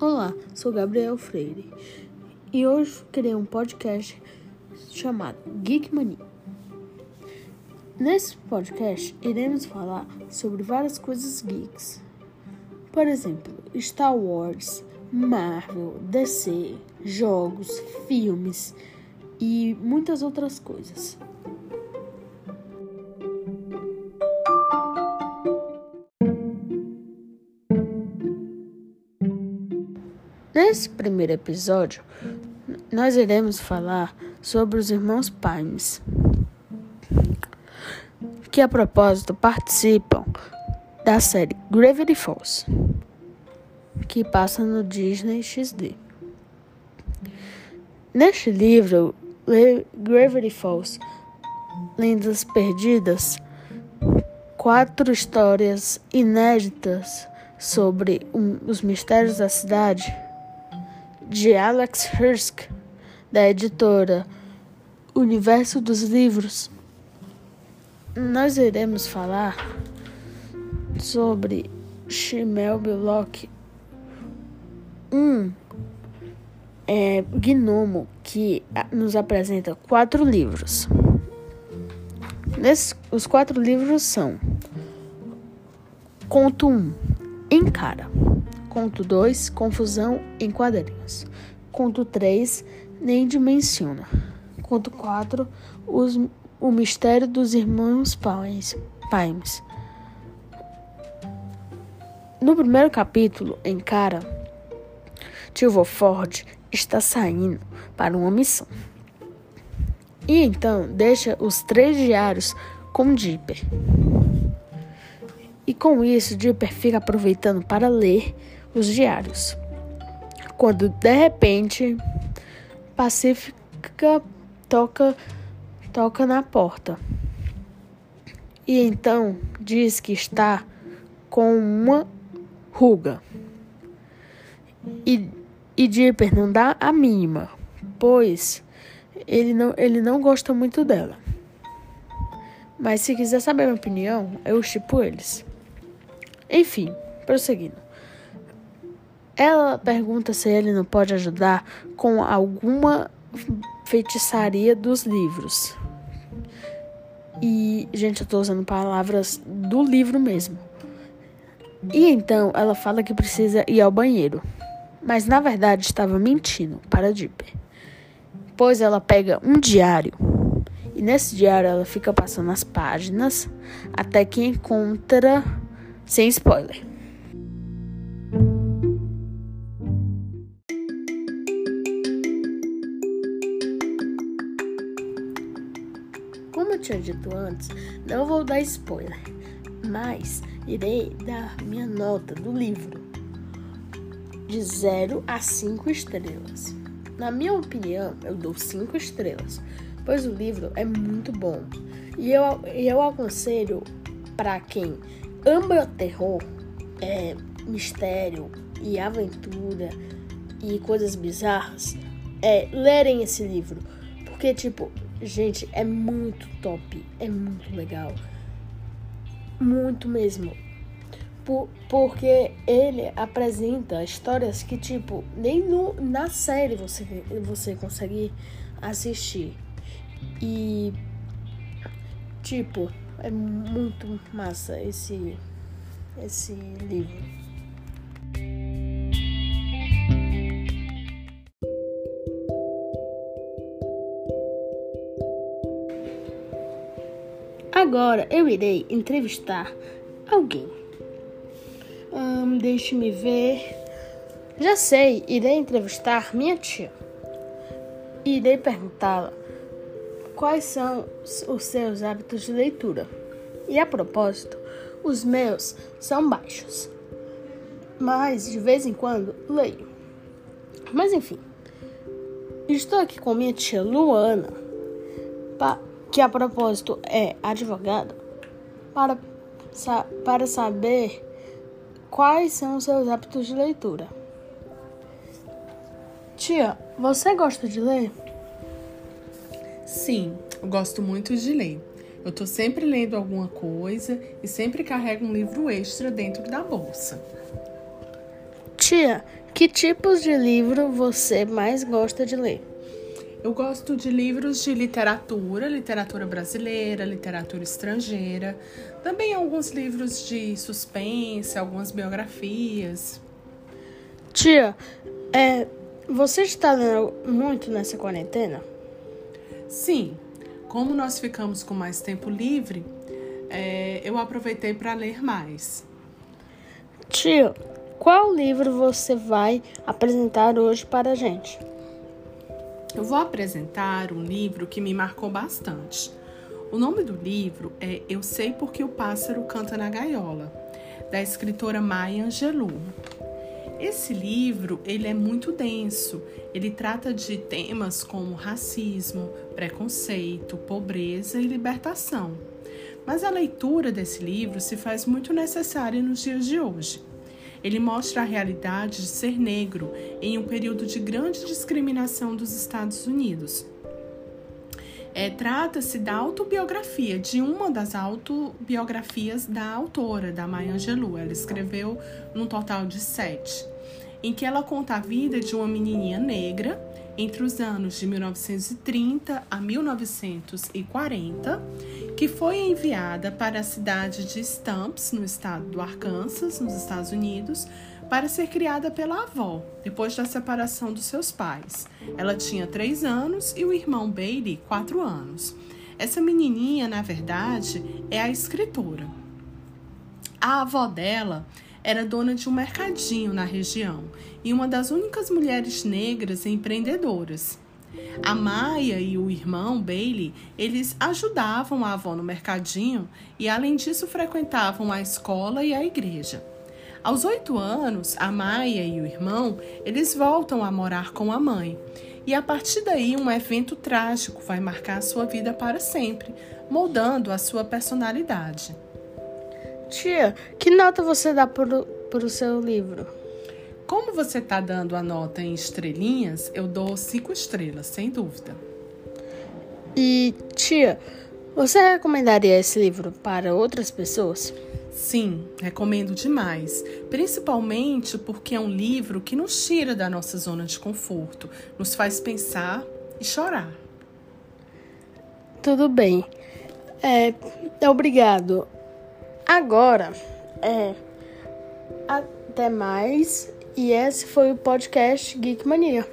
Olá, sou Gabriel Freire e hoje criei um podcast chamado Geek Mania. Nesse podcast iremos falar sobre várias coisas geeks. Por exemplo, Star Wars, Marvel, DC, jogos, filmes e muitas outras coisas. Nesse primeiro episódio, nós iremos falar sobre os irmãos Pimes, que a propósito participam da série Gravity Falls, que passa no Disney XD. Neste livro, Gravity Falls, Lendas Perdidas, quatro histórias inéditas sobre um, os mistérios da cidade de Alex Hirsk, da editora Universo dos Livros, nós iremos falar sobre Shimel Belloc, um é, gnomo que nos apresenta quatro livros. Os quatro livros são Conto 1, um, Encara. Conto 2, Confusão em quadrinhos. Conto 3, Nem dimensiona. Conto 4, os, O mistério dos irmãos Paimes. No primeiro capítulo, em cara, Tio Ford está saindo para uma missão. E então deixa os três diários com Dipper. E com isso, Dipper fica aproveitando para ler os diários. Quando de repente Pacífica toca toca na porta. E então diz que está com uma ruga. E, e Dipper não dá a mínima, pois ele não, ele não gosta muito dela. Mas se quiser saber minha opinião, eu chipo eles. Enfim, prosseguindo. Ela pergunta se ele não pode ajudar com alguma feitiçaria dos livros. E, gente, eu tô usando palavras do livro mesmo. E então ela fala que precisa ir ao banheiro. Mas na verdade estava mentindo para Dipper. Pois ela pega um diário. E nesse diário ela fica passando as páginas até que encontra. Sem spoiler. Antes, não vou dar spoiler, mas irei dar minha nota do livro de 0 a 5 estrelas. Na minha opinião, eu dou 5 estrelas, pois o livro é muito bom. E eu, eu aconselho para quem ama terror, é, mistério e aventura e coisas bizarras, é lerem esse livro. Porque, tipo, Gente, é muito top, é muito legal. Muito mesmo. Por, porque ele apresenta histórias que, tipo, nem no, na série você, você consegue assistir. E, tipo, é muito massa esse, esse livro. Agora eu irei entrevistar alguém. Hum, Deixe-me ver. Já sei, irei entrevistar minha tia. Irei perguntá-la quais são os seus hábitos de leitura. E a propósito, os meus são baixos. Mas de vez em quando leio. Mas enfim, estou aqui com minha tia Luana que a propósito é advogado, para, para saber quais são os seus hábitos de leitura. Tia, você gosta de ler? Sim, eu gosto muito de ler. Eu tô sempre lendo alguma coisa e sempre carrego um livro extra dentro da bolsa. Tia, que tipos de livro você mais gosta de ler? Eu gosto de livros de literatura, literatura brasileira, literatura estrangeira, também alguns livros de suspense, algumas biografias. Tia, é, você está lendo muito nessa quarentena? Sim, como nós ficamos com mais tempo livre, é, eu aproveitei para ler mais. Tia, qual livro você vai apresentar hoje para a gente? Eu vou apresentar um livro que me marcou bastante. O nome do livro é Eu Sei Porque o Pássaro Canta na Gaiola, da escritora Maya Angelou. Esse livro ele é muito denso. Ele trata de temas como racismo, preconceito, pobreza e libertação. Mas a leitura desse livro se faz muito necessária nos dias de hoje. Ele mostra a realidade de ser negro em um período de grande discriminação dos Estados Unidos. É, Trata-se da autobiografia, de uma das autobiografias da autora, da Maya Angelou. Ela escreveu num total de sete, em que ela conta a vida de uma menininha negra entre os anos de 1930 a 1940, que foi enviada para a cidade de Stamps, no estado do Arkansas, nos Estados Unidos, para ser criada pela avó, depois da separação dos seus pais. Ela tinha três anos e o irmão Bailey, quatro anos. Essa menininha, na verdade, é a escritora. A avó dela era dona de um mercadinho na região e uma das únicas mulheres negras empreendedoras. A Maia e o irmão Bailey, eles ajudavam a avó no mercadinho e, além disso, frequentavam a escola e a igreja. Aos oito anos, a Maia e o irmão, eles voltam a morar com a mãe. E a partir daí, um evento trágico vai marcar a sua vida para sempre, moldando a sua personalidade. Tia, que nota você dá para o seu livro? Como você está dando a nota em estrelinhas, eu dou cinco estrelas, sem dúvida. E, tia, você recomendaria esse livro para outras pessoas? Sim, recomendo demais, principalmente porque é um livro que nos tira da nossa zona de conforto, nos faz pensar e chorar. Tudo bem. É, obrigado. Agora, é. Até mais. E esse foi o podcast Geek Mania.